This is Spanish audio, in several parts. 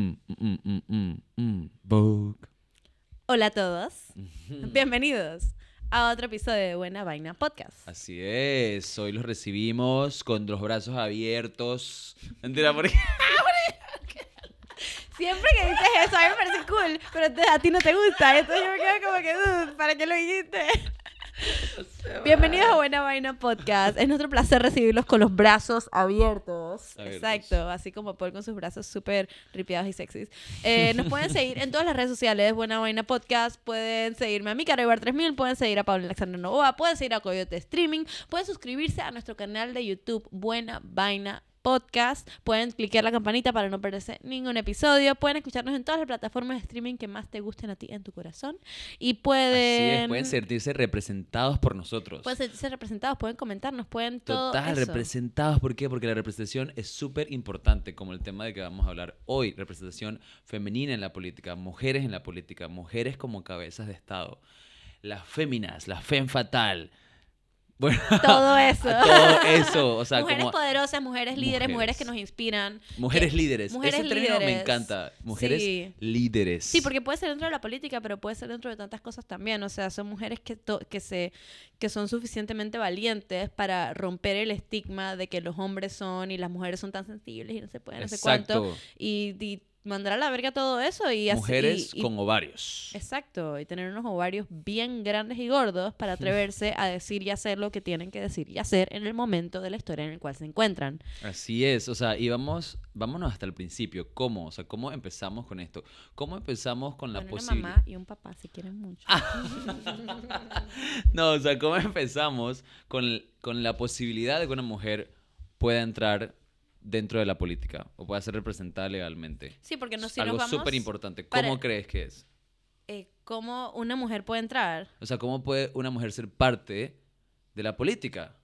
mm, mm, mm. Hola a todos. Bienvenidos a otro episodio de Buena Vaina Podcast. Así es, hoy los recibimos con los brazos abiertos. Mentira, porque Siempre que dices eso, a mí me parece cool, pero a ti no te gusta. Entonces yo me quedo como que, "Dude, ¿para qué lo dijiste? Bienvenidos a Buena Vaina Podcast. Es nuestro placer recibirlos con los brazos abiertos. Abiertos. Exacto, así como Paul con sus brazos súper ripiados y sexys. Eh, nos pueden seguir en todas las redes sociales, Buena Vaina Podcast. Pueden seguirme a mi Carabar 3000, pueden seguir a Pablo Alexander Novoa, pueden seguir a Coyote Streaming, pueden suscribirse a nuestro canal de YouTube Buena Vaina Podcast. Pueden cliquear la campanita para no perderse ningún episodio. Pueden escucharnos en todas las plataformas de streaming que más te gusten a ti en tu corazón. Y pueden... así es, pueden sentirse representados por nosotros. Pueden sentirse representados, pueden comentarnos, pueden todo Total, eso. representados. ¿Por qué? Porque la representación es súper importante, como el tema de que vamos a hablar hoy. Representación femenina en la política, mujeres en la política, mujeres como cabezas de Estado. Las féminas, la fem fatal. Bueno, Todo eso. todo eso. O sea, mujeres como poderosas, mujeres líderes, Mujeres. mujeres que nos inspiran. mujeres que- líderes. mujeres Ese término me líderes. encanta. Mujeres Sí. líderes. Sí, porque puede ser dentro de la política, pero puede ser dentro de tantas cosas también. O sea, son mujeres que, to- que, se, que son suficientemente valientes para romper el estigma de que los hombres son y las mujeres son tan sensibles y no se pueden, no sé cuánto. Y, y mandar a la verga todo eso y así. Mujeres y- y- con ovarios. Exacto, y tener unos ovarios bien grandes y gordos para atreverse a decir y hacer lo que tienen que decir y hacer en el momento de la historia en el cual se encuentran. Así es, o sea, y vamos, vámonos hasta el principio. ¿Cómo? O sea, ¿cómo empezamos con esto? ¿Cómo empezamos con la Con una posibilidad? mamá y un papá si quieren mucho. No, o sea, ¿cómo empezamos con, con la posibilidad de que una mujer pueda entrar dentro de la política o pueda ser representada legalmente? Sí, porque no si Algo súper importante. para- ¿Cómo crees que es? eh, cómo una mujer puede entrar O sea, ¿cómo puede una mujer ser parte de la política?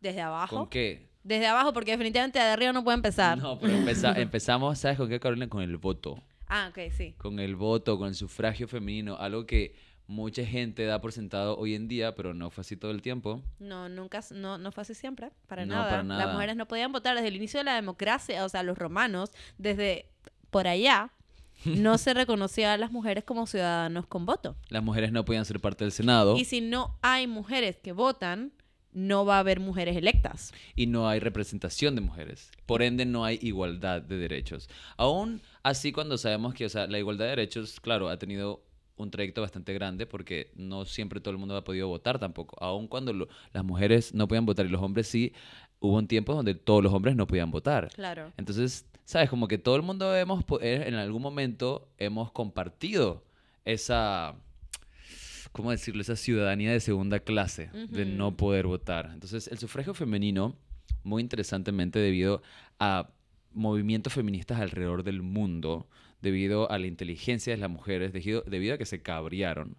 desde abajo. ¿Con qué? Desde abajo, porque definitivamente de arriba no puede empezar. No, pero empeza- empezamos, ¿sabes con qué, Carolina? Con el voto. Ah, ok, sí. con el voto, con el sufragio femenino, algo que mucha gente da por sentado hoy en día, pero no fue así todo el tiempo. No, nunca, no, no fue así siempre, para, No, nada. para nada. Las mujeres no podían votar desde el inicio de la democracia, o sea, los romanos, desde por allá, no se reconocía a las mujeres como ciudadanos con voto. Las mujeres no podían ser parte del Senado Y si no hay mujeres que votan, no va a haber mujeres electas. y no hay representación de mujeres. Por ende, no hay igualdad de derechos. Aún así, cuando sabemos que o sea, la igualdad de derechos, claro, ha tenido un trayecto bastante grande porque no siempre todo el mundo ha podido votar tampoco. Aún cuando lo- las mujeres no podían votar y los hombres sí, hubo un tiempo donde todos los hombres no podían votar. Claro. Entonces, sabes, como que todo el mundo hemos, eh, en algún momento hemos compartido esa, ¿cómo decirlo? Esa ciudadanía de segunda clase, de no poder votar. Entonces, el sufragio femenino, muy interesantemente debido a movimientos feministas alrededor del mundo, debido a la inteligencia de las mujeres, debido, debido a que se cabrearon.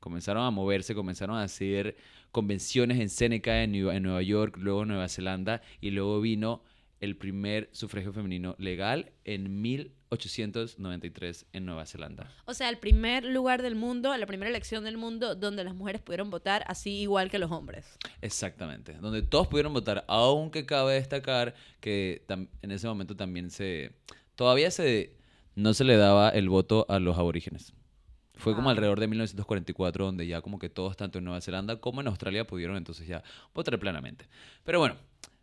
Comenzaron a moverse, comenzaron a hacer convenciones en Seneca, en, Nueva York, luego en Nueva Zelanda, y luego vino el primer sufragio femenino legal en 1893 en Nueva Zelanda. O sea, el primer lugar del mundo, la primera elección del mundo donde las mujeres pudieron votar así igual que los hombres. Exactamente, donde todos pudieron votar, aunque cabe destacar que en ese momento también se... Todavía se, no se le daba el voto a los aborígenes. Fue como Ah. alrededor de 1944 donde ya como que todos, tanto en Nueva Zelanda como en Australia, pudieron entonces ya votar plenamente. Pero bueno,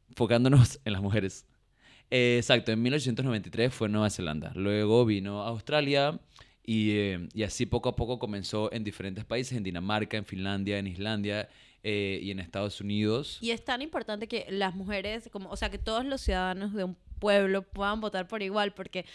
enfocándonos en las mujeres. Eh, exacto, en 1893 fue Nueva Zelanda. Luego vino Australia y, eh, y así poco a poco comenzó en diferentes países, en Dinamarca, en Finlandia, en Islandia eh, y en Estados Unidos. Y es tan importante que las mujeres, como, o sea, que todos los ciudadanos de un pueblo puedan votar por igual, porque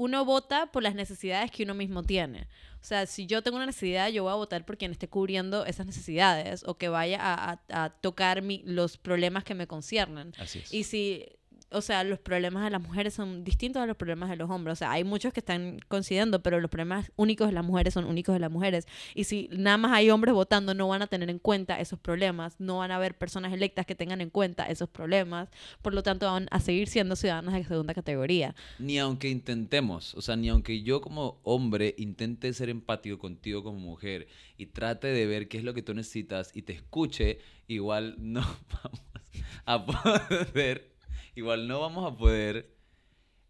uno vota por las necesidades que uno mismo tiene. O sea, si yo tengo una necesidad, yo voy a votar por quien esté cubriendo esas necesidades o que vaya a, a- a tocar mi- los problemas que me conciernen. Así es. Y si, o sea, los problemas de las mujeres son distintos a los problemas de los hombres. O sea, hay muchos que están coincidiendo, pero los problemas únicos de las mujeres son únicos de las mujeres. Y si nada más hay hombres votando, no van a tener en cuenta esos problemas. No van a haber personas electas que tengan en cuenta esos problemas. Por lo tanto, van a seguir siendo ciudadanos de segunda categoría. Ni aunque intentemos, o sea, ni aunque yo como hombre intente ser empático contigo como mujer y trate de ver qué es lo que tú necesitas y te escuche, igual no vamos a poder, igual no vamos a poder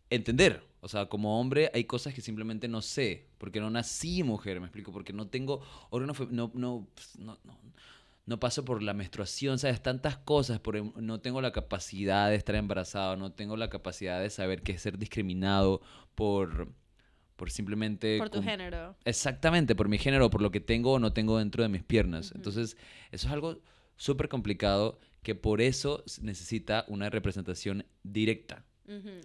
entender O sea, como hombre hay cosas que simplemente no sé, porque no nací mujer, me explico, porque no tengo órganos, no, no, pues, no, no, no paso por la menstruación, ¿sabes? Tantas cosas, por, em- no tengo la capacidad de estar embarazado, no tengo la capacidad de saber qué es ser discriminado por, por simplemente... Por tu género. Exactamente, por mi género, por lo que tengo o no tengo dentro de mis piernas. Entonces, eso es algo súper complicado que por eso necesita una representación directa.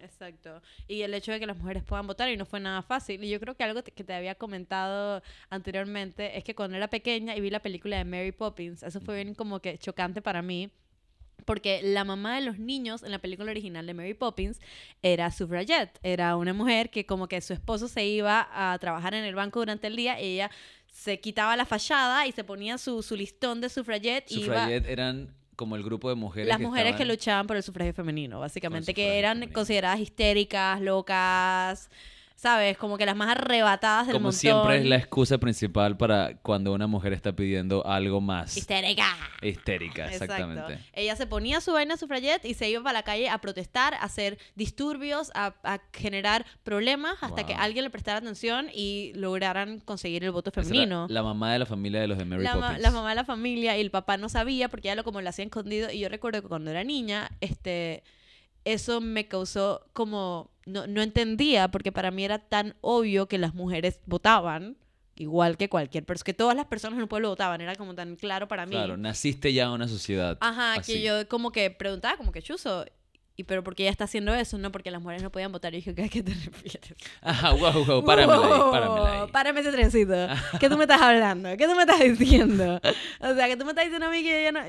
Exacto. Y el hecho de que las mujeres puedan votar y no fue nada fácil. Y yo creo que algo que te había comentado anteriormente es que cuando era pequeña y vi la película de Mary Poppins, eso fue bien como que chocante para mí. Porque la mamá de los niños en la película original de Mary Poppins era suffragette. Era una mujer que como que su esposo se iba a trabajar en el banco durante el día y ella se quitaba la fachada y se ponía su, su listón de suffragette y iba... Suffragette eran como el grupo de mujeres Las que mujeres que luchaban por el sufragio femenino, básicamente, que sufragio eran femenino. consideradas histéricas, locas, ¿sabes? Como que las más arrebatadas del Como montón. siempre es la excusa principal para cuando una mujer está pidiendo algo más Histérica. histérica, Exacto. exactamente. Ella se ponía su vaina suffragette y se iba para la calle a protestar, a hacer disturbios, a, a generar problemas hasta que alguien le prestara atención y lograran conseguir el voto femenino. La mamá de la familia de los de Mary la, ma- Poppins. la mamá de la familia y el papá no sabía porque ella lo como lo hacía escondido y yo recuerdo que cuando era niña este eso me causó como no, no entendía porque para mí era tan obvio que las mujeres votaban igual que cualquier persona que todas las personas en el pueblo votaban era como tan claro para mí Claro, naciste ya en una sociedad. ajá así. que yo como que preguntaba como que chuzo y pero por qué ella está haciendo eso no porque las mujeres no podían votar y dije ¿a qué te refieres? Ajá, wow, wow, páramela ahí, Wow, páramela ahí. Párame ese trencito. ¿Qué tú me estás hablando? ¿Qué tú me estás diciendo? O sea, que tú me estás diciendo a mí que yo no...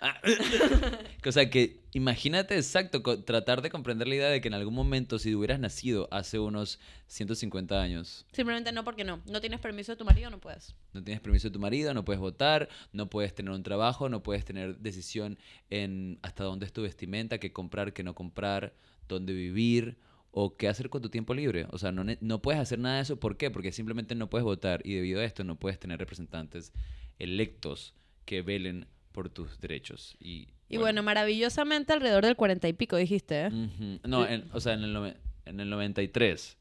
Ah, o sea, que imagínate exacto, tratar de comprender la idea de que en algún momento, si hubieras nacido hace unos 150 años, Simplemente no porque no. No tienes permiso de tu marido, no puedes. no tienes permiso de tu marido, no puedes votar, no puedes tener un trabajo, no puedes tener decisión en hasta dónde es tu vestimenta, qué comprar, qué no comprar, dónde vivir o qué hacer con tu tiempo libre. O sea, no, no puedes hacer nada de eso. ¿Por qué? Porque simplemente no puedes votar y debido a esto no puedes tener representantes electos que velen por tus derechos. Y, Y bueno, maravillosamente alrededor del cuarenta y pico, dijiste. ¿eh? Ujú. No, en- o sea, en el, en el 93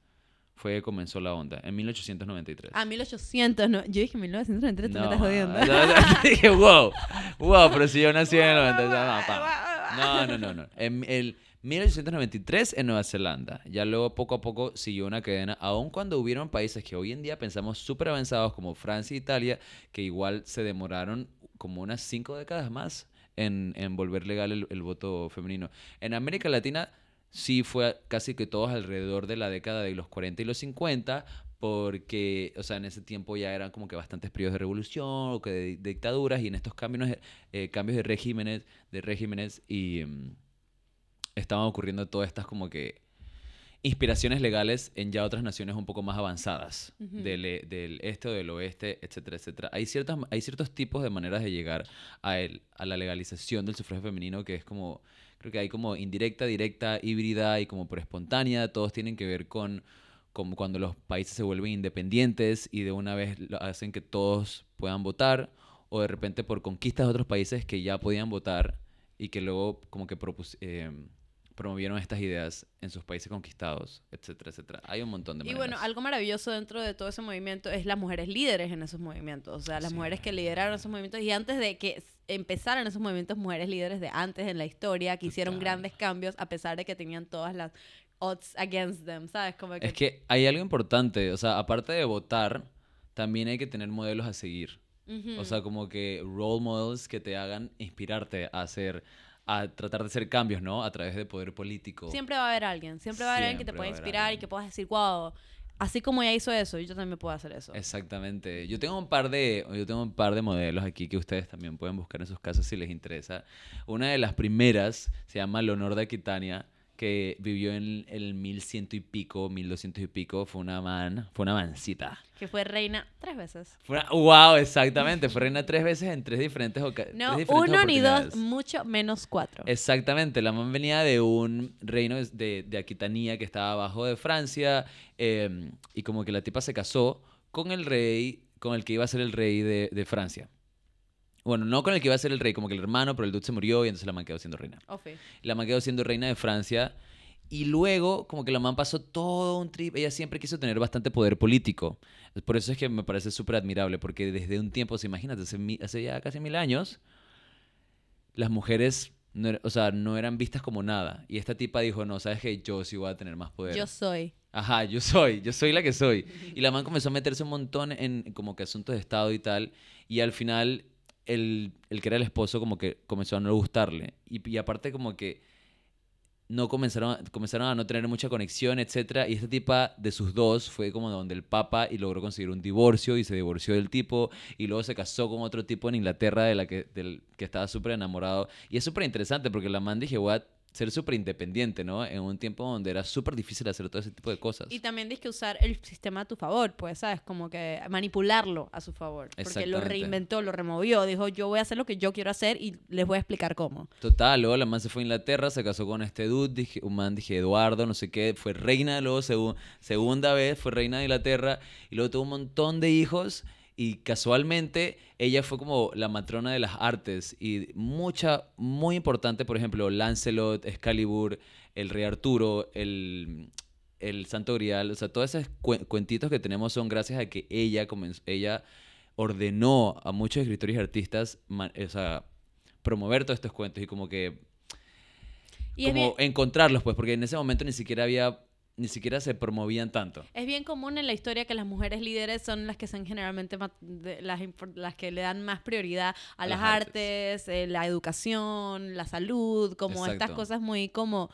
fue que comenzó la onda, en 1893. Ah, 1800, no. Yo dije 1993, tú me estás jodiendo. no, no, dije, wow, wow, pero si yo nací en el 93, no, pa. no, no, no, no. En el 1893 en Nueva Zelanda, ya luego poco a poco siguió una cadena, aun cuando hubieron países que hoy en día pensamos súper avanzados como Francia e Italia, que igual se demoraron como unas cinco décadas más en, en volver legal el, voto femenino. En América Latina sí fue casi que todos alrededor de la década de los 40 y los 50, porque, o sea, en ese tiempo ya eran como que bastantes periodos de revolución o que de dictaduras y en estos cambios, eh, cambios de regímenes, de regímenes y mm, estaban ocurriendo todas estas como que inspiraciones legales en ya otras naciones un poco más avanzadas Ujú. del, e- del este o del oeste, etcétera, etcétera. Hay, ciertas, hay ciertos tipos de maneras de llegar a, el, a la legalización del sufragio femenino que es como, creo que hay como indirecta, directa, híbrida y como por espontánea. Todos tienen que ver con, con cuando los países se vuelven independientes y de una vez lo hacen que todos puedan votar o de repente por conquistas de otros países que ya podían votar y que luego como que propus- eh, promovieron estas ideas en sus países conquistados, etcétera, etcétera. Hay un montón de Y maneras. bueno, algo maravilloso dentro de todo ese movimiento es las mujeres líderes en esos movimientos. O sea, las Sí. mujeres que lideraron esos movimientos. Y antes de que empezaran esos movimientos, mujeres líderes de antes en la historia que hicieron Total. grandes cambios a pesar de que tenían todas las odds against them, ¿sabes? Como que... Es que hay algo importante, o sea, aparte de votar, también hay que tener modelos a seguir. O sea, como que role models que te hagan inspirarte a hacer, a tratar de hacer cambios, ¿no? A través de poder político. Siempre va a haber alguien, siempre va a haber alguien que te pueda inspirar y que puedas decir, wow, así como ella hizo eso, yo también puedo hacer eso. Exactamente. Yo tengo un par de, yo tengo un par de modelos aquí que ustedes también pueden buscar en sus casas si les interesa. Una de las primeras se llama Leonor de Aquitania, que vivió en el 1100 y pico, 1200 y pico. Fue una man, fue una mancita. Que fue reina tres veces. Fue una, wow, exactamente. Fue reina tres veces en tres diferentes ocasiones. No, uno ni dos, mucho menos cuatro. Exactamente, la man venía de un reino de- de, de Aquitania que estaba abajo de Francia eh, y como que la tipa se casó con el rey, con el que iba a ser el rey de, de Francia. Bueno, no con el que iba a ser el rey, como que el hermano, pero el dude se murió y entonces la man quedó siendo reina. La man quedó siendo reina de Francia Y luego, como que la man pasó todo un trip. Ella siempre quiso tener bastante poder político. Por eso es que me parece súper admirable, porque desde un tiempo, se imagínate, hace, hace ya casi mil años, las mujeres no, era- o sea, no eran vistas como nada. Y esta tipa dijo, no, sabes que yo sí voy a tener más poder. Yo soy. Ajá, yo soy, yo soy la que soy. Y la man comenzó a meterse un montón en como que asuntos de Estado y tal. Y al final, el, el que era el esposo como que comenzó a no gustarle. Y, aparte como que no comenzaron, comenzaron a no tener mucha conexión, etcétera. Y esta tipa de sus dos fue como donde el papa y logró conseguir un divorcio y se divorció del tipo. Y luego se casó con otro tipo en Inglaterra de la que, del que estaba súper enamorado. Y es súper interesante porque la man dije, a ser súper independiente, ¿no? En un tiempo donde era súper difícil hacer todo ese tipo de cosas. Y también tienes que usar el sistema a tu favor, pues, ¿sabes? Como que manipularlo a su favor. Porque lo reinventó, lo removió. Dijo, yo voy a hacer lo que yo quiero hacer y les voy a explicar cómo. Total, luego la man se fue a Inglaterra, se casó con este dude, dije, un man, dije, Eduardo, no sé qué, fue reina, luego segu- segunda vez fue reina de Inglaterra, y luego tuvo un montón de hijos, y casualmente ella fue como la matrona de las artes, y mucha, muy importante, por ejemplo, Lancelot, Excalibur, el Rey Arturo, el, el Santo Grial, o sea, todos esos cuen- cuentitos que tenemos son gracias a que ella comenzó, ella ordenó a muchos escritores y artistas, o sea, promover todos estos cuentos y como que Y como encontrarlos, pues, porque en ese momento ni siquiera había, ni siquiera se promovían tanto. es bien común en la historia que las mujeres líderes son las que son generalmente las, las que le dan más prioridad a, A las las artes, eh, la educación, la salud, como estas cosas muy como...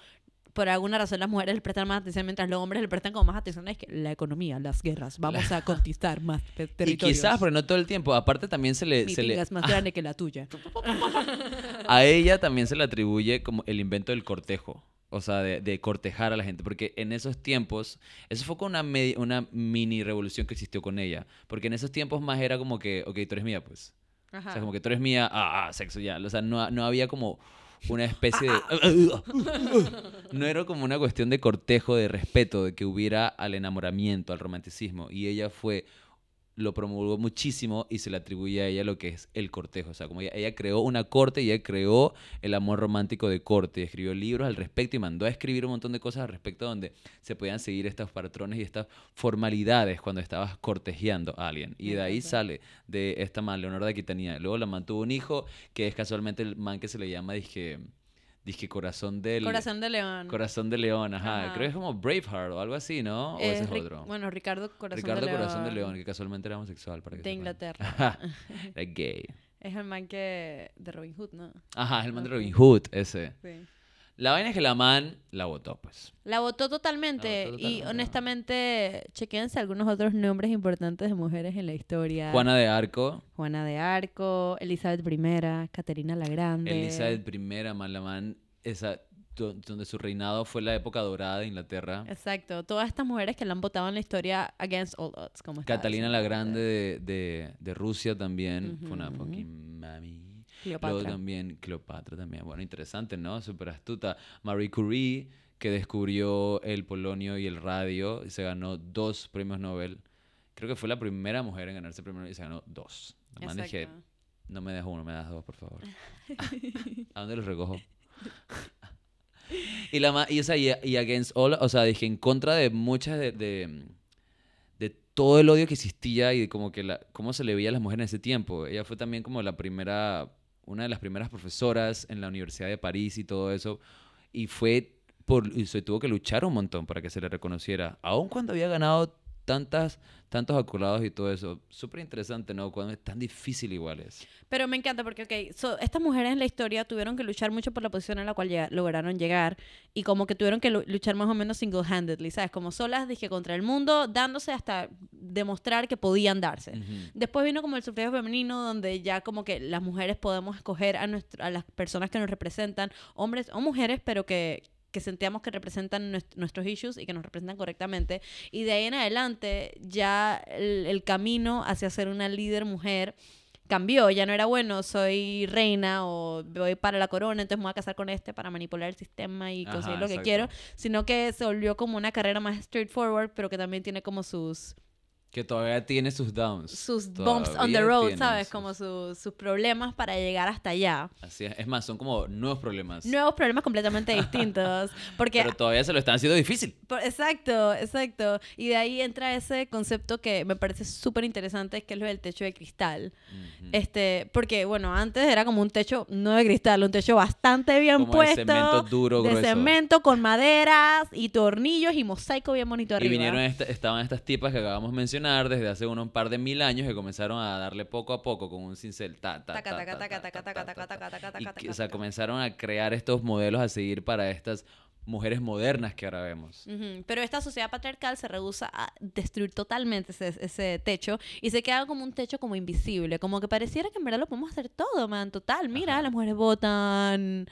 Por alguna razón las mujeres le prestan más atención mientras los hombres le prestan como más atención es que la economía, las guerras, vamos a conquistar más te- Y territorios. quizás, pero no todo el tiempo. Aparte también se le, Mi se le es más grande que la tuya. a ella también se le atribuye como el invento del cortejo. O sea, de, de cortejar a la gente. Porque en esos tiempos, eso fue como una, una mini revolución que existió con ella. Porque en esos tiempos más era como que, ok, tú eres mía, pues. O sea, como que tú eres mía, ah, ah, sexo ya. O sea, no, no había como una especie de... no era como una cuestión de cortejo, de respeto, de que hubiera al enamoramiento, al romanticismo. Y ella fue, lo promulgó muchísimo y se le atribuye a ella lo que es el cortejo. O sea, como ella, ella creó una corte y ella creó el amor romántico de corte. Escribió libros al respecto y mandó a escribir un montón de cosas al respecto donde se podían seguir estos patrones y estas formalidades cuando estabas cortejeando a alguien. Y de ahí sale de esta man, Leonor de Aquitania. Luego la mantuvo un hijo que es casualmente el man que se le llama, dije, dije corazón del... Corazón de León. Corazón de León, ajá. Ajá. Creo que es como Braveheart o algo así, ¿no? O Es ese es otro. Bueno, Ricardo Corazón Ricardo de León. Corazón de León, que casualmente era homosexual. Para que De sepan. Inglaterra. Era gay. Es el man que... De Robin Hood, ¿no? Ajá, es el man de. Robin Hood, ese. Sí. La vaina es que la man la votó, pues. La votó totalmente. La votó Y honestamente, chequense algunos otros nombres importantes de mujeres en la historia. Juana de Arco, Juana de Arco, Elizabeth I, Caterina la Grande. Elizabeth I, man, la man, esa, do- donde su reinado fue la época dorada de Inglaterra. Exacto. Todas estas mujeres que la han votado en la historia against all odds. Como Catalina la. Grande de, de, de Rusia también. Fue una fucking mami. Cleopatra. Luego también Cleopatra también. Bueno, interesante, ¿no? Súper astuta. Marie Curie, que descubrió el polonio y el radio y se ganó dos premios Nobel. Creo que fue la primera mujer en ganarse el premio Nobel y se ganó dos. Dije, no me das uno, me das dos, por favor. ¿A dónde los recojo? y la y, o sea, y, y against all, o sea, dije en contra de muchas de, de, todo el odio que existía y como que la, cómo se le veía a las mujeres en ese tiempo. Ella fue también como la primera, una de las primeras profesoras en la Universidad de París y todo eso. Y fue por, y se tuvo que luchar un montón para que se le reconociera, aun cuando había ganado tantas, tantos acolados y todo eso. Súper interesante, ¿no? Cuando es tan difícil igual es. Pero me encanta porque, ok, so, estas mujeres en la historia tuvieron que luchar mucho por la posición en la cual llega- lograron llegar y como que tuvieron que lu- luchar más o menos single-handedly, ¿sabes? Como solas, dije, contra el mundo, dándose hasta demostrar que podían darse. Después vino como el sufragio femenino, donde ya como que las mujeres podemos escoger a, nuestro- a las personas que nos representan, hombres o mujeres, pero que, que sentíamos que representan nues- nuestros issues y que nos representan correctamente. Y de ahí en adelante ya el, el camino hacia ser una líder mujer cambió, ya no era bueno, soy reina o voy para la corona, entonces me voy a casar con este para manipular el sistema y Ajá, conseguir lo que exacto. quiero, sino que se volvió como una carrera más straightforward, pero que también tiene como sus Que todavía tiene sus downs. sus bumps on the road, ¿sabes? sus- Como su- sus problemas para llegar hasta allá. Así es. Es más, son como nuevos problemas. Nuevos problemas completamente distintos. Porque Pero todavía se lo están haciendo difícil. Exacto, exacto. Y de ahí entra ese concepto que me parece súper interesante, que es lo del techo de cristal. Este, porque, bueno, antes era como un techo, no de cristal, un techo bastante bien Como de puesto. cemento duro, de grueso. cemento con maderas y tornillos y mosaico bien bonito Y arriba. vinieron esta- estaban estas tipas que acabamos de mencionar desde hace unos par de mil años que comenzaron a darle poco a poco con un cincel. O sea, comenzaron a crear estos modelos a seguir para estas mujeres modernas que ahora vemos. Pero esta sociedad patriarcal se rehúsa a destruir totalmente ese, ese techo y se queda como un techo como invisible, como que pareciera que en verdad lo podemos hacer todo, man, total, mira, Ajá. las mujeres votan,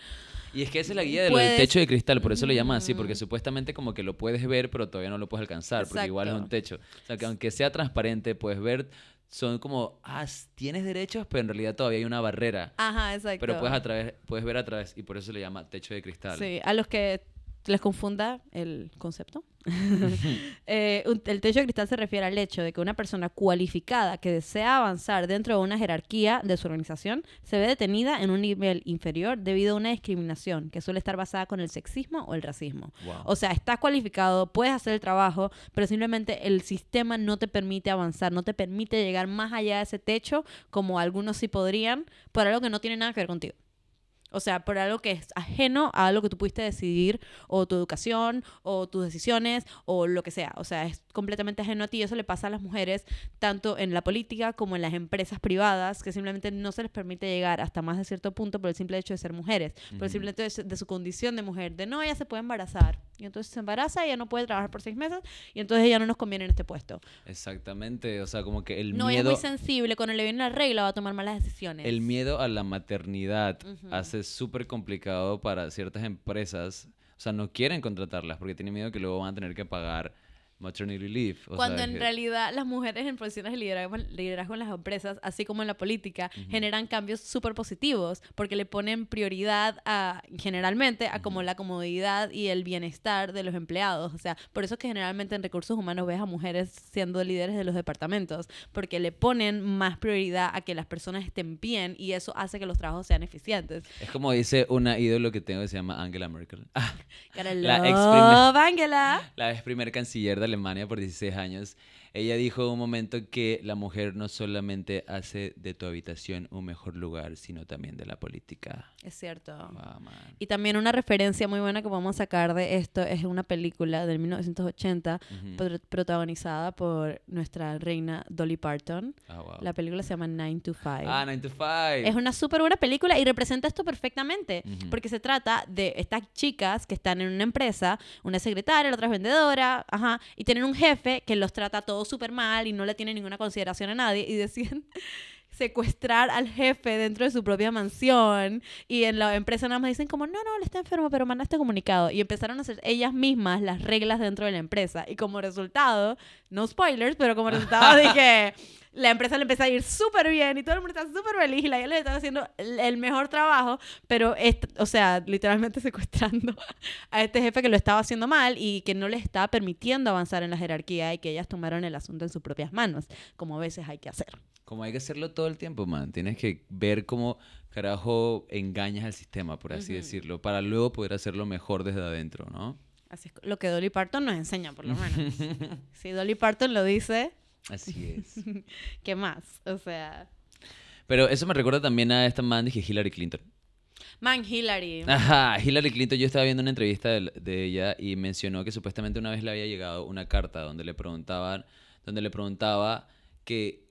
Y es que esa es la guía de lo del techo de cristal, por eso lo llaman así, porque Ujú. supuestamente como que lo puedes ver, pero todavía no lo puedes alcanzar, porque igual es un techo. O sea, que aunque sea transparente, puedes ver, son como, ah, tienes derechos, pero en realidad todavía hay una barrera. Ajá, exacto. Pero puedes, a través, puedes ver a través, y por eso se le llama techo de cristal. Sí, a los que les confunda el concepto. Eh, un- el techo de cristal se refiere al hecho de que una persona cualificada que desea avanzar dentro de una jerarquía de su organización se ve detenida en un nivel inferior debido a una discriminación que suele estar basada con el sexismo o el racismo. Wow. O sea, estás cualificado, puedes hacer el trabajo, pero simplemente el sistema no te permite avanzar, no te permite llegar más allá de ese techo como algunos sí podrían, por algo que no tiene nada que ver contigo. O sea, por algo que es ajeno a algo que tú pudiste decidir, o tu educación, o tus decisiones, o lo que sea. O sea, es completamente ajeno a ti. Eso le pasa a las mujeres, tanto en la política como en las empresas privadas, que simplemente no se les permite llegar hasta más de cierto punto por el simple hecho de ser mujeres, por el simple hecho de, su- de su condición de mujer, de no, ella se puede embarazar. Y entonces se embaraza, ella no puede trabajar por seis meses, y entonces ella no nos conviene en este puesto. Exactamente, o sea, como que el no, ella es miedo... muy sensible, cuando le viene la regla va a tomar malas decisiones. El miedo a la maternidad hace súper complicado para ciertas empresas. O sea, no quieren contratarlas porque tienen miedo que luego van a tener que pagar maternity leave. o Cuando sea, en que- realidad las mujeres en posiciones de liderazgo, liderazgo en las empresas, así como en la política, generan cambios súper positivos porque le ponen prioridad a, generalmente a como la comodidad y el bienestar de los empleados. O sea, por eso es que generalmente en recursos humanos ves a mujeres siendo líderes de los departamentos, porque le ponen más prioridad a que las personas estén bien y eso hace que los trabajos sean eficientes. Es como dice una ídolo que tengo que se llama Angela Merkel. Ah, La ex love Angela. la ex primer canciller de Alemania por 16 años. Ella dijo un momento que la mujer no solamente hace de tu habitación un mejor lugar, sino también de la política. Es cierto. Wow, man. Y también una referencia muy buena que podemos sacar de esto es una película del 1980 Ujú. pro- protagonizada por nuestra reina Dolly Parton. Ah, wow. La película se llama 9 to 5. Ah, 9 to 5. Es una súper buena película y representa esto perfectamente, Ujú. porque se trata de estas chicas que están en una empresa, una secretaria, la otra es vendedora, ajá, y tienen un jefe que los trata todos súper mal y no le tiene ninguna consideración a nadie y deciden secuestrar al jefe dentro de su propia mansión y en la empresa nada más dicen como, no, no, él está enfermo, pero manda este comunicado y empezaron a hacer ellas mismas las reglas dentro de la empresa y como resultado, no spoilers, pero como resultado dije, la empresa le empieza a ir súper bien y todo el mundo está súper feliz y la le está haciendo el, mejor trabajo, pero, est- o sea, literalmente secuestrando a este jefe que lo estaba haciendo mal y que no les estaba permitiendo avanzar en la jerarquía y que ellas tomaron el asunto en sus propias manos, como a veces hay que hacer. Como hay que hacerlo todo el tiempo, man. Tienes que ver cómo carajo engañas al sistema, por así decirlo, para luego poder hacerlo mejor desde adentro, ¿no? Así es lo que Dolly Parton nos enseña, por lo menos. si Dolly Parton lo dice, Así es. ¿qué más? O sea, Pero eso me recuerda también a esta man que Hillary Clinton. man, Hillary. Ajá, Hillary Clinton, yo estaba viendo una entrevista de, de ella y mencionó que supuestamente una vez le había llegado una carta donde le preguntaban, donde le preguntaba que,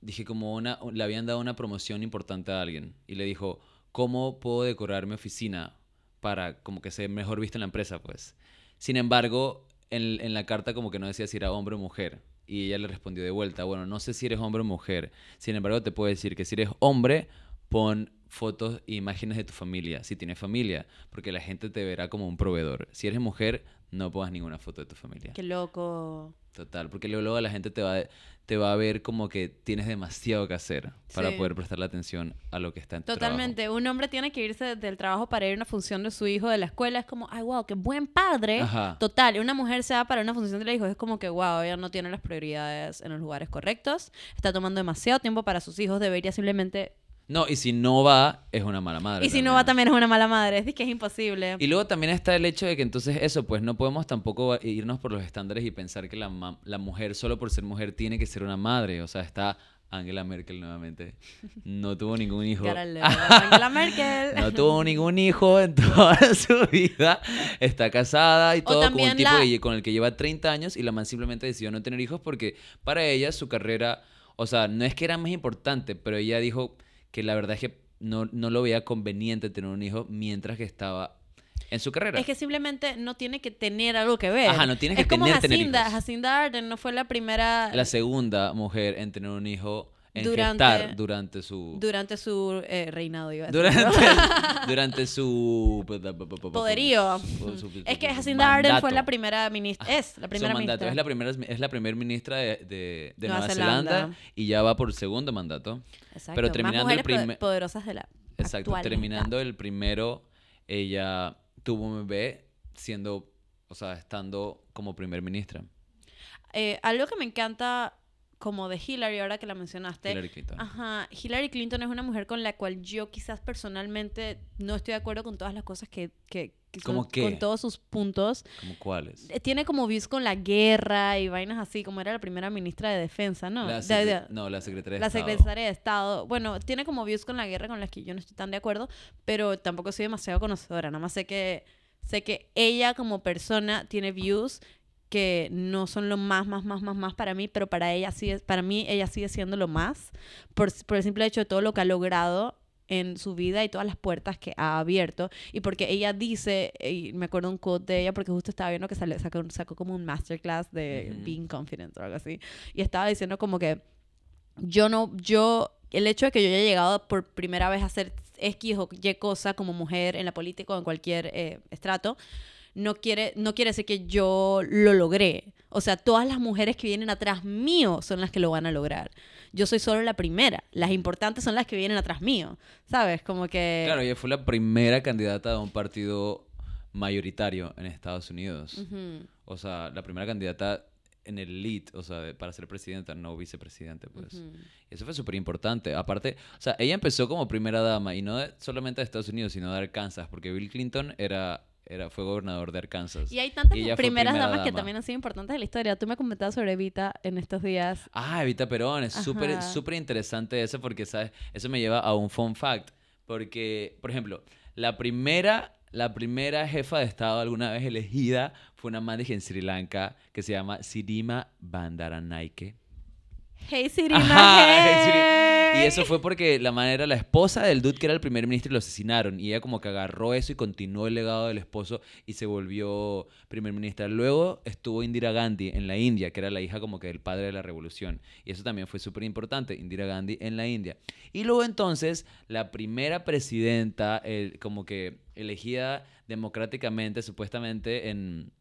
dije como una, le habían dado una promoción importante a alguien y le dijo, ¿cómo puedo decorar mi oficina para como que sea mejor visto en la empresa, pues? Sin embargo, en, en la carta como que no decía si era hombre o mujer. Y ella le respondió de vuelta, bueno, no sé si eres hombre o mujer. Sin embargo, te puedo decir que si eres hombre, pon fotos e imágenes de tu familia, si tienes familia, porque la gente te verá como un proveedor. Si eres mujer, no pongas ninguna foto de tu familia. Qué loco. Total, porque luego, la gente te va, te va a ver como que tienes demasiado que hacer para Sí. poder prestarle atención a lo que está en tu Totalmente. Un hombre tiene que irse del trabajo para ir a una función de su hijo de la escuela. Es como, ay, wow, qué buen padre. Ajá. Total. Y una mujer se va para una función del hijo. Es como que, wow, ella no tiene las prioridades en los lugares correctos. Está tomando demasiado tiempo para sus hijos. Debería simplemente. No, y si no va, es una mala madre. Y si no va, también es una mala madre. Es que es imposible. Y luego también está el hecho de que entonces eso, pues no podemos tampoco irnos por los estándares y pensar que la, la mujer, solo por ser mujer, tiene que ser una madre. O sea, está Angela Merkel nuevamente. No tuvo ningún hijo. Angela Merkel. No tuvo ningún hijo en toda su vida. Está casada y todo con un tipo la- que- con el que lleva 30 años y la man simplemente decidió no tener hijos porque para ella su carrera, o sea, no es que era más importante, pero ella dijo que la verdad es que no, no lo veía conveniente tener un hijo mientras que estaba en su carrera. Es que simplemente no tiene que tener algo que ver. Ajá, no tiene que es tener- tener Jacinda. hijos. Jacinda Arden no fue la primera La segunda mujer en tener un hijo, Durante- durante su... durante su eh, reinado. Iba a decir. Durante, durante su... Poderío. su- su- Es que Jacinda Arden fue la primera ministra. Es la primera ministra. Es la primera, es la primera ministra de, de- de Nueva Nueva, Zelanda. Zelanda. y ya va por el segundo mandato. Exacto. pero Más terminando el mujeres po- primer- poderosas de la Exacto. Terminando el primero, ella tuvo un bebé siendo, o sea, estando como primer ministra. Eh, algo que me encanta como de Hillary, ahora que la mencionaste. Hillary Clinton. Ajá, Hillary Clinton es una mujer con la cual yo quizás personalmente no estoy de acuerdo con todas las cosas que... que, que ¿Cómo qué? con todos sus puntos. ¿Como cuáles? Eh, Tiene como views con la guerra y vainas así, como era la primera ministra de defensa, ¿no? La De- de- no, la secretaria de la Estado. secretaria de Estado. Bueno, tiene como views con la guerra con las que yo no estoy tan de acuerdo, pero tampoco soy demasiado conocedora. Nada más sé que, sé que ella como persona tiene views que no son lo más, más, más, más, más para mí, pero para ella es, para mí ella sigue siendo lo más, por, por el simple hecho de todo lo que ha logrado en su vida y todas las puertas que ha abierto. Y porque ella dice, y me acuerdo un quote de ella, porque justo estaba viendo que sale- sacó, sacó como un masterclass de being confident o algo así. Y estaba diciendo como que yo no, yo, el hecho de que yo haya llegado por primera vez a hacer X o Y cosa como mujer en la política o en cualquier eh, estrato, no quiere, no quiere decir que yo lo logré. O sea, todas las mujeres que vienen atrás mío son las que lo van a lograr. Yo soy solo la primera. Las importantes son las que vienen atrás mío. ¿Sabes? Como que... Claro, ella fue la primera candidata de un partido mayoritario en Estados Unidos. Ujú, O sea, la primera candidata en el lead, o sea, para ser presidenta, no vicepresidente, pues. ujú. Y eso fue súper importante. Aparte, o sea, ella empezó como primera dama, y no de- solamente de Estados Unidos, sino de Arkansas, porque Bill Clinton era, era, fue gobernador de Arkansas. Y hay tantas Y primeras primera damas que también han sido importantes en la historia. Tú me comentabas sobre Evita en estos días. Ah, Evita Perón, es súper, súper interesante eso porque, ¿sabes? Eso me lleva a un fun fact. Porque, por ejemplo, la primera, la primera jefa de Estado alguna vez elegida fue una man dije, en Sri Lanka que se llama Sirima Bandaranaike. Hey, Sirima. Ajá, hey. Y eso fue porque la man era la esposa del dude que era el primer ministro y lo asesinaron. Y ella como que agarró eso y continuó el legado del esposo y se volvió primer ministra. Luego estuvo Indira Gandhi en la India, que era la hija como que del padre de la revolución. Y eso también fue súper importante, Indira Gandhi en la India. Y luego entonces la primera presidenta, el- como que elegida democráticamente, supuestamente en,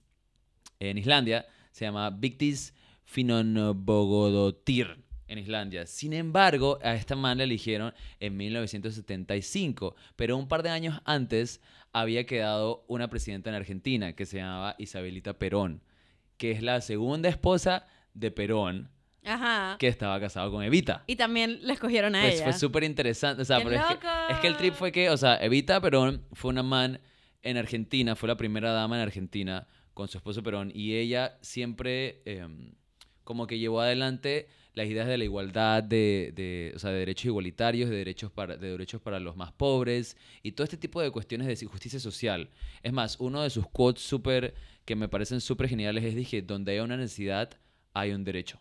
en Islandia, se llama Victis Finonbogodotir en Islandia. Sin embargo, a esta man la eligieron en 1975, pero un par de años antes había quedado una presidenta en Argentina que se llamaba Isabelita Perón, que es la segunda esposa de Perón, Ajá. que estaba casado con Evita. Y también la escogieron a Pues ella. fue súper interesante. O sea, ¡Qué pero es, que, loco! es que el trip fue que, o sea, Evita Perón fue una man en Argentina, fue la primera dama en Argentina con su esposo Perón, y ella siempre em, como que llevó adelante las ideas de la igualdad, de, de, o sea, de derechos igualitarios, de derechos, para, de derechos para los más pobres, y todo este tipo de cuestiones de justicia social. Es más, uno de sus quotes súper, que me parecen súper geniales es, dije, donde hay una necesidad, hay un derecho.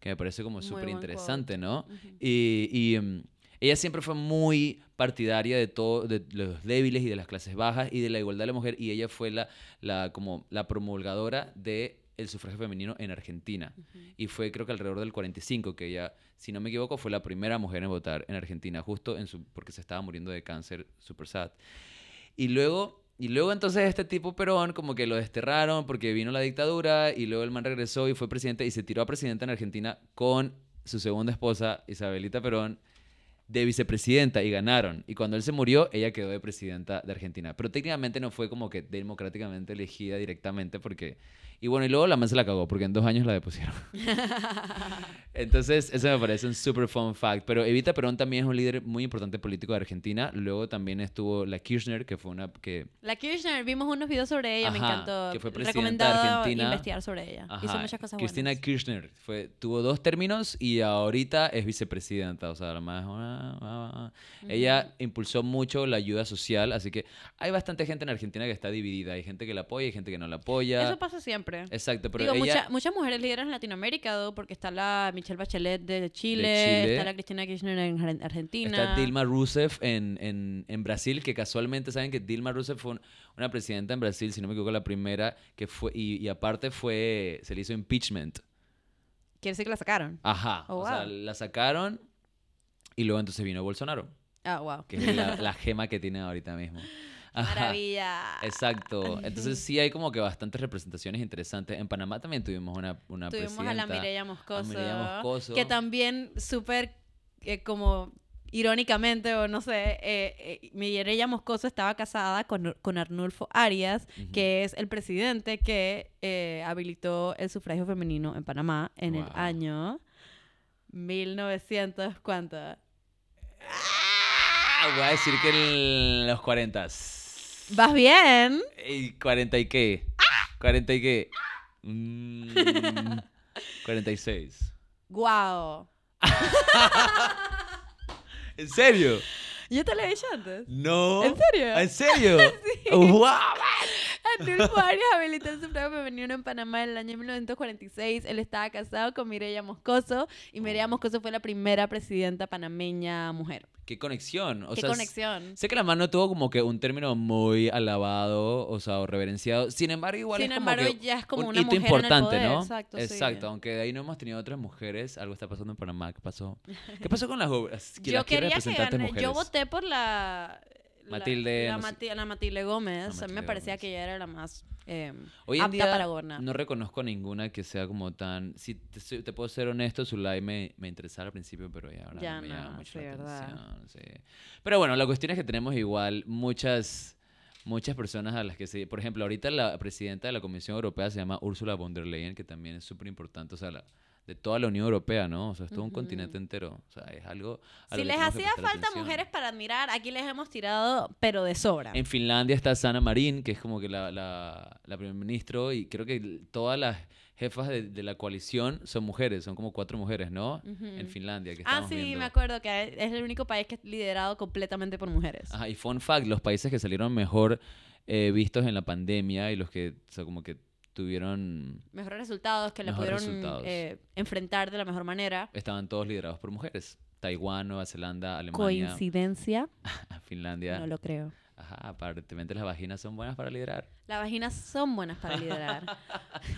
Que me parece como súper interesante, ¿no? Y, y, em, ella siempre fue muy partidaria de todo, de los débiles y de las clases bajas y de la igualdad de la mujer. Y ella fue la, la, como la promulgadora de el sufragio femenino en Argentina. Y fue creo que alrededor del 45 que ella, si no me equivoco, fue la primera mujer en votar en Argentina, justo en su, porque se estaba muriendo de cáncer, super sad. Y luego, y luego entonces este tipo Perón como que lo desterraron porque vino la dictadura y luego el man regresó y fue presidente y se tiró a presidente en Argentina con su segunda esposa, Isabelita Perón, de vicepresidenta y ganaron. Y cuando él se murió, ella quedó de presidenta de Argentina. Pero técnicamente no fue como que democráticamente elegida directamente porque... Y bueno, y luego la man se la cagó porque en dos años la depusieron. Entonces, eso me parece un super fun fact. Pero Evita Perón también es un líder muy importante político de Argentina. Luego también estuvo la Kirchner, que fue una que... La Kirchner, vimos unos videos sobre ella, me encantó. que fue presidenta de Argentina. investigar sobre ella. Hizo muchas cosas Cristina buenas. Kirchner fue, tuvo dos términos y ahorita es vicepresidenta. O sea, la más... ah, ah, ah. Ella impulsó mucho la ayuda social, así que hay bastante gente en Argentina que está dividida. Hay gente que la apoya y gente que no la apoya. Eso pasa siempre. Exacto, pero Digo, ella... mucha- muchas mujeres líderes en Latinoamérica, ¿no? porque está la Michelle Bachelet de Chile, Chile. está la Cristina Kirchner en Ar- Argentina. Está Dilma Rousseff en, en, en Brasil, que casualmente saben que Dilma Rousseff fue un- una presidenta en Brasil, si no me equivoco, la primera que fue, y, y aparte fue, se le hizo impeachment. Quiere decir que la sacaron. Ajá. Oh, o sea, la sacaron y luego entonces vino Bolsonaro, Ah, wow. que es la, la gema que tiene ahorita mismo. Ajá. Maravilla. Exacto. Entonces sí hay como que bastantes representaciones interesantes. En Panamá también tuvimos una, una Tuvimos presidenta. a la Mireya Moscoso, que también súper eh, como irónicamente o no sé, eh, eh, Mireya Moscoso estaba casada con, con Arnulfo Arias, que es el presidente que eh, habilitó el sufragio femenino en Panamá en el año 1900, ¿cuánto? Ah, voy a decir que en los 40. ¿Vas bien? ¿Y 40 y qué? ¿40 y qué? Mm, 46. ¡Guau! ¿En serio? ¿Yo te lo he dicho antes? No. ¿En serio? ¿En serio? ¡Wow! Arnulfo Arias habilitó el sufragio femenino en Panamá en el año 1946. Él estaba casado con Mireya Moscoso y Mireya Oh. Moscoso fue la primera presidenta panameña mujer. ¿Qué conexión? O ¿Qué sea, conexión? Sé que la mano tuvo como que un término muy alabado, o sea, o reverenciado. Sin embargo, igual Sin es como embargo, que ya es como un una hito mujer importante, en el poder. ¿no? Exacto, sí. Exacto, aunque de ahí no hemos tenido otras mujeres. Algo está pasando en Panamá. ¿Qué pasó? ¿Qué pasó con las obras? Que Yo las quería que. Yo voté por la... la- Matilde, La, no sé- Mati- la Matilde Gómez. La a mí me parecía Gómez. que ella era la más eh, Hoy en apta día para gobernar. no reconozco ninguna que sea como tan... Si te, puedo ser honesto, Zulay me, me interesaba al principio, pero ya ahora Ya no me llama mucho sí, la atención. sí. Pero bueno, la cuestión es que tenemos igual muchas... Muchas personas a las que se... Por ejemplo, ahorita la presidenta de la Comisión Europea se llama Ursula von der Leyen, que también es súper importante. O sea, la- de toda la Unión Europea, ¿no? O sea, es todo un continente entero. O sea, es algo... Si les hacía falta atención. mujeres para admirar, aquí les hemos tirado, pero de sobra. En Finlandia está Sana Marin, que es como que la, la, la primer ministro, y creo que todas las jefas de, de la coalición son mujeres, son como cuatro mujeres, ¿no? En Finlandia, que Ah, sí, viendo. me acuerdo que es el único país que es liderado completamente por mujeres. Ajá, y fun fact, los países que salieron mejor eh, vistos en la pandemia y los que, o sea, como que tuvieron, Mejores resultados, que le Mejores pudieron eh, enfrentar de la mejor manera. estaban todos liderados por mujeres. Taiwán, Nueva Zelanda, Alemania, Coincidencia, Finlandia. no lo creo. Ajá, aparentemente las vaginas son buenas para liderar. Las vaginas son buenas para liderar.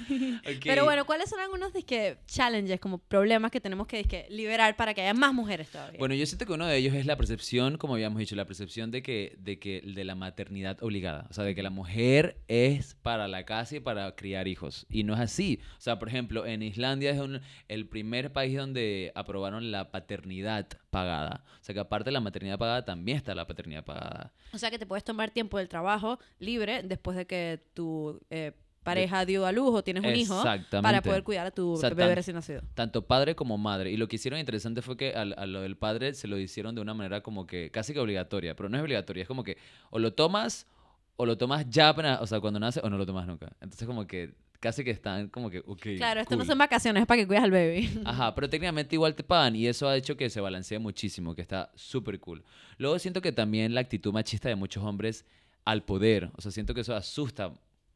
Pero bueno, ¿cuáles son algunos disque, challenges, como problemas que tenemos que disque, liberar para que haya más mujeres todavía? Bueno, yo siento que uno de ellos es la percepción, como habíamos dicho, la percepción de que, de que de la maternidad obligada, o sea, de que la mujer es para la casa y para criar hijos, y no es así. O sea, por ejemplo, en Islandia es un- el primer país donde aprobaron la paternidad pagada. O sea, que aparte de la maternidad pagada también está la paternidad pagada. O sea que te puedes tomar tiempo del trabajo libre después de que tu eh, pareja dio a luz o tienes un hijo para poder cuidar a tu O sea, bebé tan- recién nacido. Tanto padre como madre. Y lo que hicieron interesante fue que al- a, lo del padre se lo hicieron de una manera como que casi que obligatoria, pero no es obligatoria, es como que o lo tomas o lo tomas ya o sea, cuando nace o no lo tomas nunca. Entonces como que casi que están como que, ok. Claro, esto no son vacaciones, es para que cuides al bebé. Ajá, pero técnicamente igual te pagan y eso ha hecho que se balancee muchísimo, que está súper cool. Luego siento que también la actitud machista de muchos hombres al poder, o sea, siento que eso asusta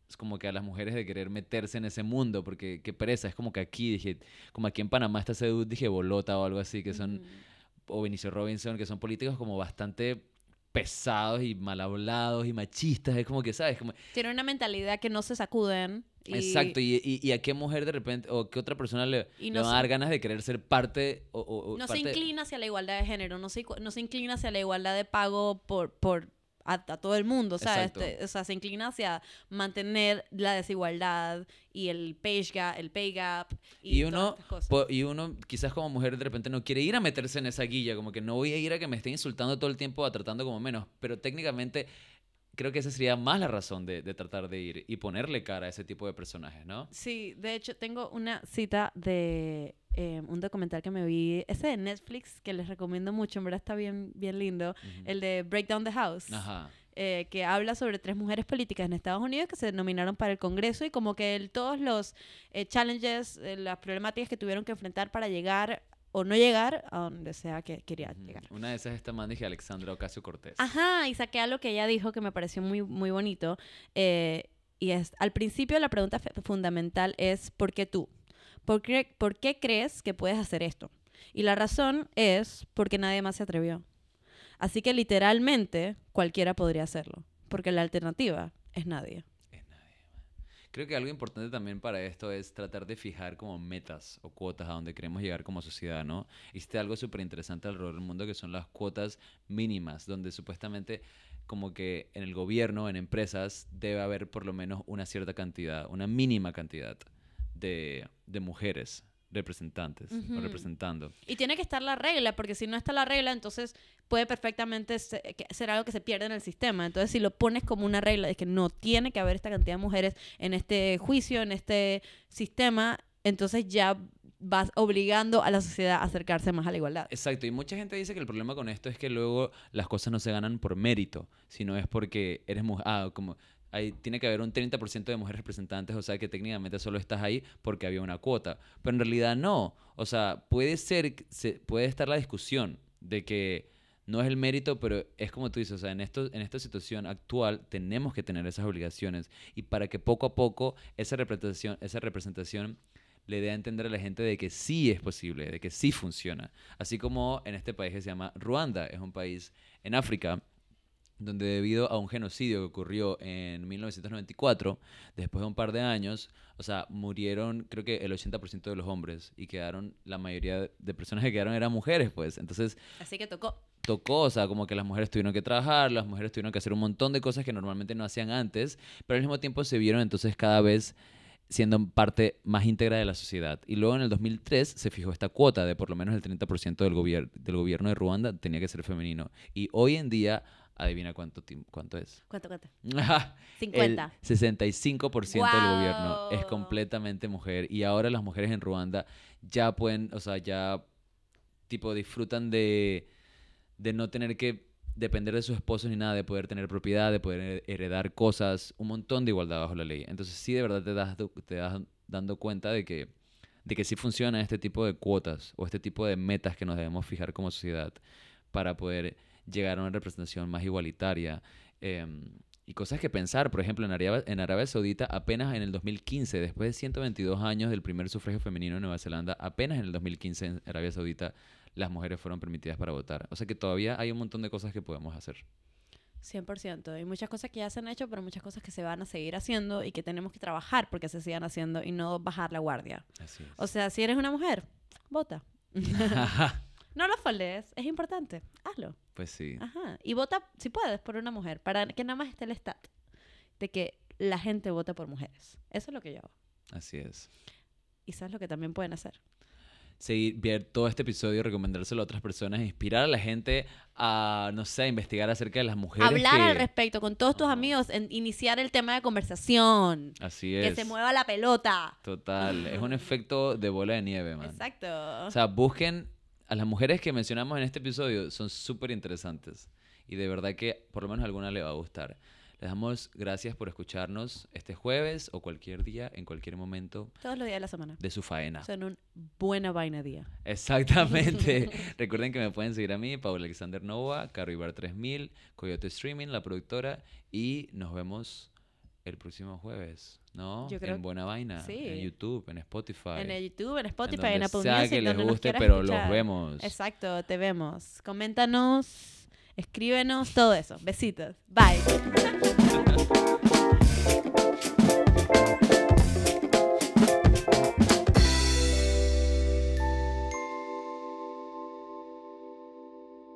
es como que a las mujeres de querer meterse en ese mundo, porque qué pereza, es como que aquí, dije, como aquí en Panamá está ese dije, Bolota o algo así, que son, o Benicio Robinson, que son políticos como bastante pesados y mal hablados y machistas. Es como que, ¿sabes? Como, Tienen una mentalidad que no se sacuden. Y, Exacto, y, y- y a qué mujer de repente, o qué otra persona le, no van a se- dar ganas de querer ser parte o, o- No se inclina hacia la igualdad de género, no se, no se inclina hacia la igualdad de pago por, por a, a todo el mundo, ¿sabes? Este, o sea, se inclina hacia mantener la desigualdad y el pay gap, el pay gap y, Y todas uno, estas cosas. po- y uno quizás como mujer de repente no quiere ir a meterse en esa guilla, como que no voy a ir a que me estén insultando todo el tiempo, a tratando como menos, pero técnicamente creo que esa sería más la razón de, de tratar de ir y ponerle cara a ese tipo de personajes, ¿no? Sí, de hecho tengo una cita de eh, un documental que me vi, ese de Netflix que les recomiendo mucho, en verdad está bien, bien lindo, Ujú. el de Break Down the House. Ajá. eh, que habla sobre tres mujeres políticas en Estados Unidos que se nominaron para el Congreso y como que el- todos los eh, challenges, eh, las problemáticas que tuvieron que enfrentar para llegar o no llegar a donde sea que quería llegar. Una de esas es esta man dije Alexandra Ocasio Cortés. Ajá, y saqué algo que ella dijo que me pareció muy, muy bonito. eh, y es, al principio la pregunta fundamental es, ¿por qué tú? ¿Por qué, ¿Por qué crees que puedes hacer esto? Y la razón es porque nadie más se atrevió. Así que literalmente cualquiera podría hacerlo, porque la alternativa es nadie. Creo que algo importante también para esto es tratar de fijar como metas o cuotas a donde queremos llegar como sociedad, ¿no? Existe algo súper interesante alrededor del mundo que son las cuotas mínimas, donde supuestamente como que en el gobierno, en empresas, debe haber por lo menos una cierta cantidad, una mínima cantidad de, de mujeres representantes o representando. Y tiene que estar la regla, porque si no está la regla, entonces puede perfectamente ser algo que se pierde en el sistema. Entonces, si lo pones como una regla de que no tiene que haber esta cantidad de mujeres en este juicio, en este sistema, entonces ya vas obligando a la sociedad a acercarse más a la igualdad. Exacto, y mucha gente dice que el problema con esto es que luego las cosas no se ganan por mérito, sino es porque eres mujer. Ah, como hay, tiene que haber un 30% de mujeres representantes, o sea que técnicamente solo estás ahí porque había una cuota. Pero en realidad no. O sea, puede ser, puede estar la discusión de que no es el mérito, pero es como tú dices, o sea, en, esto, en esta situación actual tenemos que tener esas obligaciones y para que poco a poco esa representación, esa representación le dé a entender a la gente de que sí es posible, de que sí funciona. Así como en este país que se llama Ruanda, es un país en África donde debido a un genocidio que ocurrió en 1994, después de un par de años, o sea, murieron creo que el 80% de los hombres y quedaron, la mayoría de personas que quedaron eran mujeres, pues. Entonces Así que tocó. tocó, o sea, como que las mujeres tuvieron que trabajar, las mujeres tuvieron que hacer un montón de cosas que normalmente no hacían antes, pero al mismo tiempo se vieron entonces cada vez siendo parte más íntegra de la sociedad. Y luego en el 2003 se fijó esta cuota de por lo menos el 30% del, gobier del gobierno de Ruanda tenía que ser femenino. Y hoy en día, adivina cuánto, cuánto es. ¿Cuánto, cuánto? el 50. 65% del gobierno es completamente mujer. Y ahora las mujeres en Ruanda ya pueden, o sea, ya tipo disfrutan de, de no tener que depender de sus esposos ni nada, de poder tener propiedad, de poder heredar cosas, un montón de igualdad bajo la ley. Entonces sí de verdad te das, te das dando cuenta de que, de que sí funciona este tipo de cuotas o este tipo de metas que nos debemos fijar como sociedad para poder llegar a una representación más igualitaria. em, y cosas que pensar, por ejemplo, en Arabia, en Arabia Saudita, apenas en el 2015, después de 122 años del primer sufragio femenino en Nueva Zelanda, apenas en el 2015 en Arabia Saudita las mujeres fueron permitidas para votar. O sea que todavía hay un montón de cosas que podemos hacer. 100%. Hay muchas cosas que ya se han hecho, pero muchas cosas que se van a seguir haciendo y que tenemos que trabajar porque se sigan haciendo y no bajar la guardia. Así es. O sea, si eres una mujer, vota. no lo foldes, es importante. Hazlo. pues sí. Ajá. Y vota, si puedes, por una mujer, para que nada más esté el stat de que la gente vota por mujeres. Eso es lo que yo hago. Así es. Y sabes lo que también pueden hacer. Seguir, ver todo este episodio, recomendárselo a otras personas, inspirar a la gente a, no sé, a investigar acerca de las mujeres. Hablar que- al respecto con todos tus amigos, en iniciar el tema de conversación. Así Que es. se mueva la pelota. Total. Es un efecto de bola de nieve, man. Exacto. O sea, busquen a las mujeres que mencionamos en este episodio, son súper interesantes. Y de verdad que por lo menos a alguna le va a gustar. Les damos gracias por escucharnos este jueves o cualquier día, en cualquier momento Todos los días de la semana. de su faena. Son un buena vaina día. Exactamente. Recuerden que me pueden seguir a mí, Paul Alexander Nova, Carribar 3000, Coyote Streaming, la productora, y nos vemos el próximo jueves, ¿no? Yo creo- en Buena Vaina, sí. en YouTube, en Spotify. En el YouTube, en Spotify, donde en, Apple sea Music, que les guste, pero escuchar. los vemos. Exacto, te vemos. Coméntanos escríbenos, todo eso. Besitos. Bye.